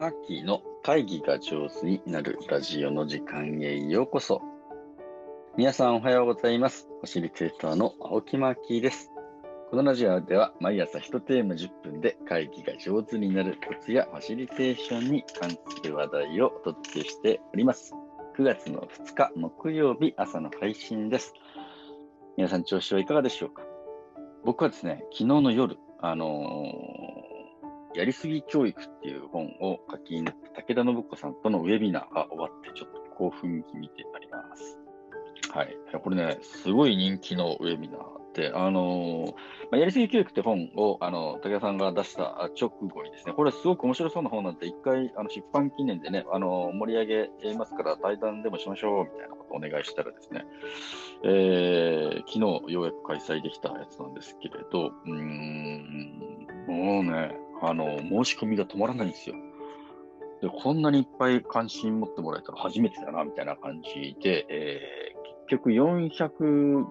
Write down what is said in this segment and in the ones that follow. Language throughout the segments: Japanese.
アッキーの会議が上手になるラジオの時間へようこそ。皆さんおはようございます。ファシリテーターの青木マーキーです。このラジオでは毎朝1テーマ10分で会議が上手になるコツやファシリテーションに関する話題をお届けしております。9月の2日木曜日朝の配信です。皆さん調子はいかがでしょうか？僕はですね、昨日の夜、あのー、やりすぎ教育っていう本を書きになった武田信子さんとのウェビナーが終わってちょっと興奮気味であります。はい。これね、すごい人気のウェビナー、あのまあ、やりすぎ教育って本を、あの、武田さんが出した直後にですね、これすごく面白そうな本なんで、一回、あの、出版記念でね、あの盛り上げますから、対談でもしましょう、みたいなことをお願いしたらですね、えー昨日ようやく開催できたやつなんですけれど、うん、もうね、あの、申し込みが止まらないんですよ。で、こんなにいっぱい関心持ってもらえたら初めてだな、みたいな感じで、えー結局450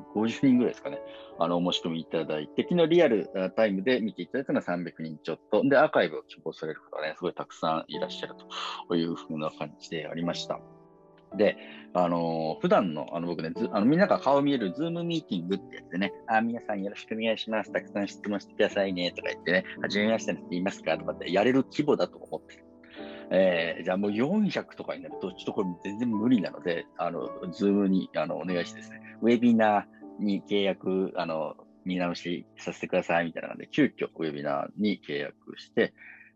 人ぐらいですかね、あの、お申し込みいただいて、昨日リアルタイムで見ていただいたのは300人ちょっと、で、アーカイブを希望される方がね、すごいたくさんいらっしゃるというふうな感じでありました。で、あのー普段の、あの、僕ね、あのみんなが顔見えるズームミーティングってやつでね、あ、皆さんよろしくお願いします。たくさん質問してくださいね、とか言ってね、はじめましてって言いますか？とかってやれる規模だと思って。えーじゃあもう400とかになると、ちょっとこれ全然無理なので、あの、 Zoom にあのお願いしてですね、ウェビナーに契約、あの、見直しさせてくださいみたいなので、急遽ウェビナーに契約して、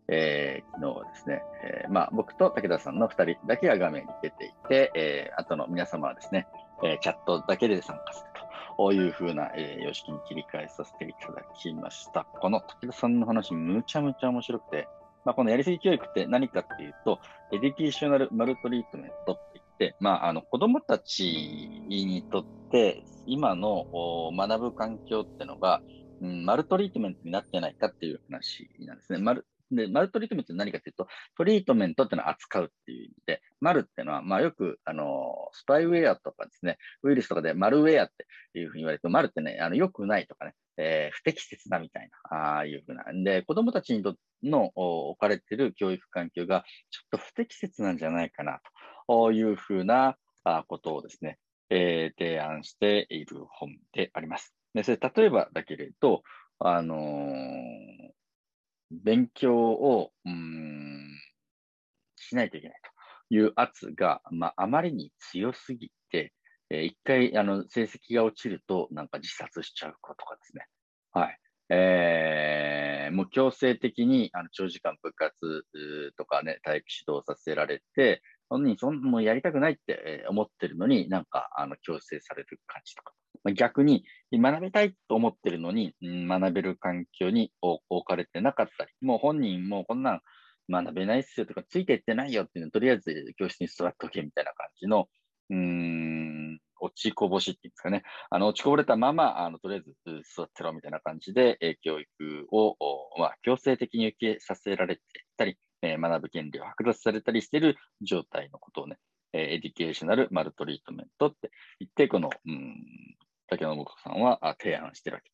えー昨日はですね、えーまあ、僕と武田さんの2人だけが画面に出ていて、えー、後の皆様はですね、えーチャットだけで参加するというふうな、えー様式に切り替えさせていただきました。この武田さんの話、むちゃむちゃ面白くて、まあ、このやりすぎ教育って何かっていうと、 educational maltreatment って言って、まあ、あの子供たちにとって、今の学ぶ環境ってのが、うん、 maltreatment になってないかっていう話なんですね。 mal で maltreatment って何かっていうと、 treatment っていうのは扱うっていう意味で、 mal っていうのは、まあよく、あの、スパイウェアとかですね、ウイルスとかでマルウェアっていうふうに言われると、 mal ってね、あの、良くないとかね、えー不適切だみたいな、ああいうふうな。で、子供たちにとの置かれてる教育環境がちょっと不適切なんじゃないかなというふうなあことをですね、えー提案している本であります。で、それ例えばだけれど、あのー勉強を、うん、しないといけないという圧が、まあ、あまりに強すぎて、えー一回、あの、成績が落ちると、なんか自殺しちゃう子とかですね。はい。えーもう強制的に、あの、長時間部活とかね、体育指導させられて、本人、そんもうやりたくないって思ってるのに、なんか、あの、強制される感じとか。ま逆に、学びたいと思ってるのに、学べる環境に置かれてなかったり、もう本人もこんなん学べないっすよとか、ついていってないよっていうのとりあえず教室に座っとけみたいな感じの、うん、落ちこぼしっていうんですかね。あの、落ちこぼれたまま、あの、とりあえず座ってろみたいな感じで、え教育を、まあ、強制的に受けさせられていたり、え学ぶ権利を剥奪されたりしている状態のことをね、え educational maltreatment って言って、この、うん、武田信子さんはあ提案してるわけ。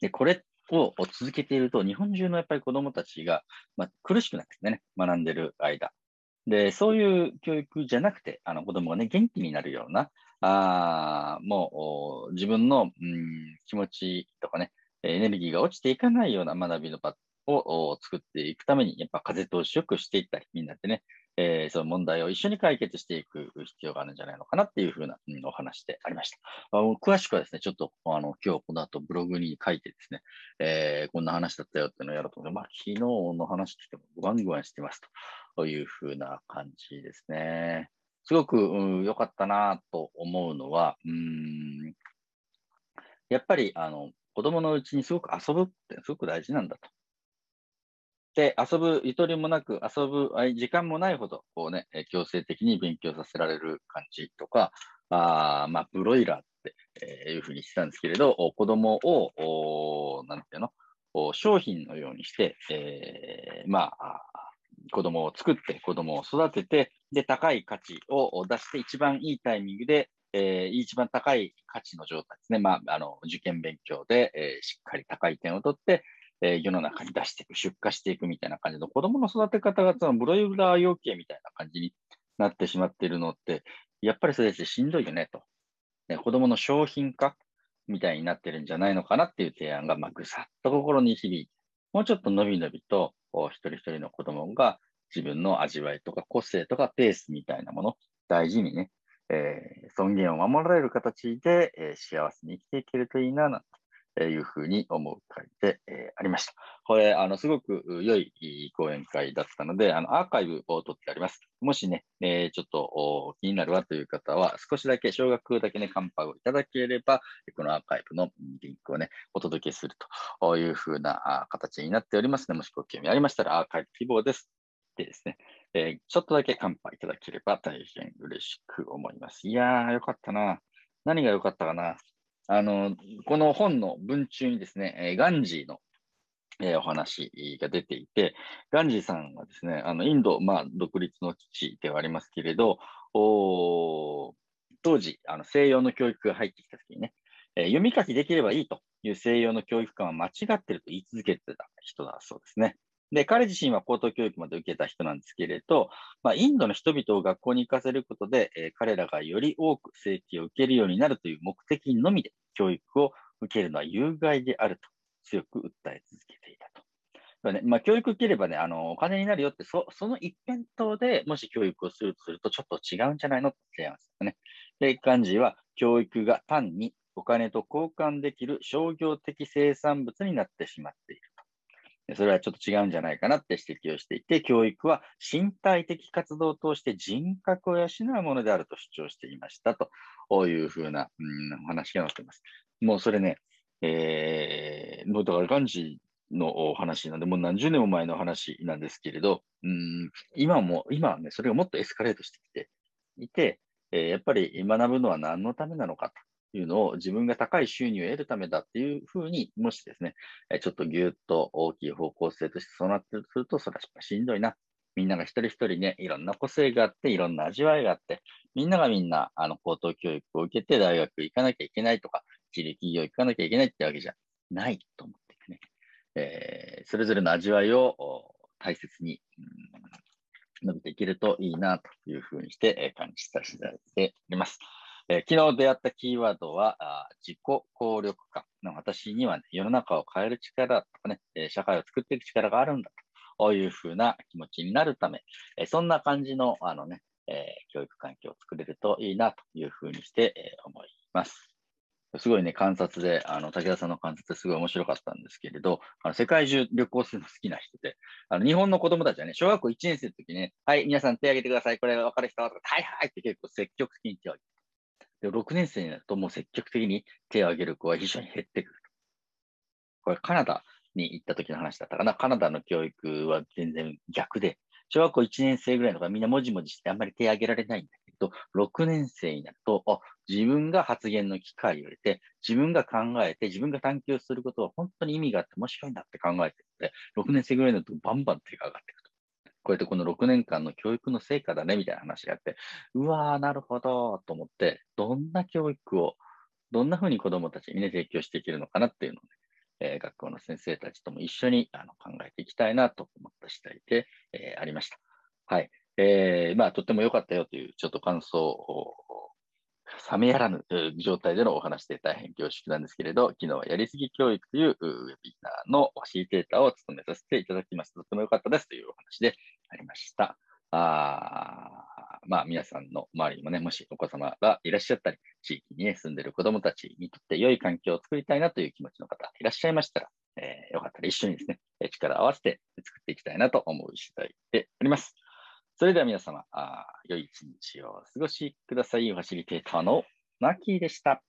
で、これを続けていると、日本中のやっぱり子供たちが、まあ、苦しくなってね、学んでる間。で、そういう教育じゃなくて、あの子供がね、元気になるような、あもう自分の、うん、気持ちとかね、エネルギーが落ちていかないような学びの場を作っていくために、やっぱ風通しよくしていったり、みんなでね、えーその問題を一緒に解決していく必要があるんじゃないのかなっていうふうな、うんお話でありました。あの詳しくはですね、ちょっとあの今日この後ブログに書いてですね、えーこんな話だったよっていうのをやろうと思って、まあ昨日の話としてもグワングワンしてますというふうな感じですね。すごくうんかったなと思うのは、うんやっぱりあの子供のうちにすごく遊ぶってすごく大事なんだと。で、遊ぶゆとりもなく、遊ぶ時間もないほど、こうね、強制的に勉強させられる感じとか、あまあ、ブロイラーって、いうふうにしてたんですけれど、子供を、なんていうの、商品のようにして、えーま、あ子供を作って、子供を育てて、で、高い価値を出して、一番いいタイミングで、えー、一番高い価値の状態ですね。まあ、あの、受験勉強で、えー、しっかり高い点を取って、えー、世の中に出していく、出荷していくみたいな感じの子供の育て方が、そのブロイラー養鶏みたいな感じになってしまっているのって、やっぱりそれでしんどいよねと。ね、子供の商品化みたいになってるんじゃないのかなっていう提案が、まあ、ぐさっと心に響いて、もうちょっとのびのびと、一人一人の子供が自分の味わいとか個性とかペースみたいなもの、大事にね、えー、尊厳を守られる形で、えー、幸せに生きていけるといいな、なんていうふうに思う回で、え、ありました。これ、あの、すごく良い講演会だったので、あの、アーカイブを取ってあります。もしね、え、ちょっと気になるわという方は、少しだけ、少額だけね、カンパをいただければ、このアーカイブのリンクをね、お届けするというふうな形になっておりますので、もしご興味ありましたら、アーカイブ希望です。でですね、えー、ちょっとだけ乾杯いただければ大変嬉しく思います。いやー、よかったな。何がよかったかな。あの、この本の文中にですね、えー、ガンジーの、えー、お話が出ていて、ガンジーさんはですね、あのインド、まあ、独立の基地ではありますけれど、お当時、あの西洋の教育が入ってきたときにね、えー、読み書きできればいいという西洋の教育観は間違ってると言い続けてた人だそうですね。で、彼自身は高等教育まで受けた人なんですけれど、まあ、インドの人々を学校に行かせることで、えー、彼らがより多く正規を受けるようになるという目的のみで教育を受けるのは有害であると強く訴え続けていたと。ねまあ、教育受ければね、あのお金になるよってそ、その一辺倒でもし教育をするとすると、ちょっと違うんじゃないのって提案するね。で、幹事は教育が単にお金と交換できる商業的生産物になってしまっ。それはちょっと違うんじゃないかなって指摘をしていて、教育は身体的活動を通して人格を養うものであると主張していましたというふうな、うん、お話が載っています。もうそれね、えー、もうだからガンジのお話なんで、もう何十年も前の話なんですけれど、うん、今も、今はね、それがもっとエスカレートしてきていて、えー、やっぱり学ぶのは何のためなのかと。いうのを自分が高い収入を得るためだっていうふうに、もしですね、ちょっとぎゅっと大きい方向性としてそうなってるとすると、それはしんどいな。みんなが一人一人ね、いろんな個性があって、いろんな味わいがあって、みんながみんな、あの、高等教育を受けて大学行かなきゃいけないとか、地理企業行かなきゃいけないってわけじゃないと思ってね、えー、それぞれの味わいを大切に、うん、伸びていけるといいなというふうにして感じさせていただいております。えー、昨日出会ったキーワードは、あ自己効力感の私には、ね、世の中を変える力とかね、え、社会を作っていく力があるんだというふうな気持ちになるため、え、そんな感じのあのね、え教育環境を作れるといいなというふうにして、え思います。すごいね、観察で、あの、武田さんの観察ですごい面白かったんですけれど、あの世界中旅行するの好きな人で、あの、日本の子供たちはね、小学校1年生の時ね、はい、皆さん手挙げてください、これ分かる人とか、はいはいって結構積極的に手を挙げで、6年生になるともう積極的に手を挙げる子は非常に減ってくる。これカナダに行った時の話だったかな。カナダの教育は全然逆で、小学校1年生ぐらいの子はみんなもじもじしてあんまり手を挙げられないんだけど、6年生になると、あ、自分が発言の機会を入れて、自分が考えて、自分が探求することは本当に意味があって面白いんだって考えてて、6年生ぐらいになるとバンバン手が上がってくと。こうやってこの6年間の教育の成果だねみたいな話があって、うわー、なるほど、と思って、どんな教育を、どんなふうに子供たちにね、提供していけるのかなっていうのをね、えー、学校の先生たちとも一緒にあの考えていきたいなと思った次第で、えー、ありました。はい。えー、まあ、とっても良かったよという、ちょっと感想を冷めやらぬ状態でのお話で大変恐縮なんですけれど、昨日はやりすぎ教育というウェビナーのファシリテーターを務めさせていただきました。とっても良かったですというお話でありました。あまあ、皆さんの周りにもね、もしお子様がいらっしゃったり、地域に、住んでる子供たちにとって良い環境を作りたいなという気持ちの方いらっしゃいましたら、えー、よかったら一緒にですね、力を合わせて作っていきたいなと思う次第であります。それでは皆様、あ良い一日をお過ごしください。ファシリテーターのマッキーでした。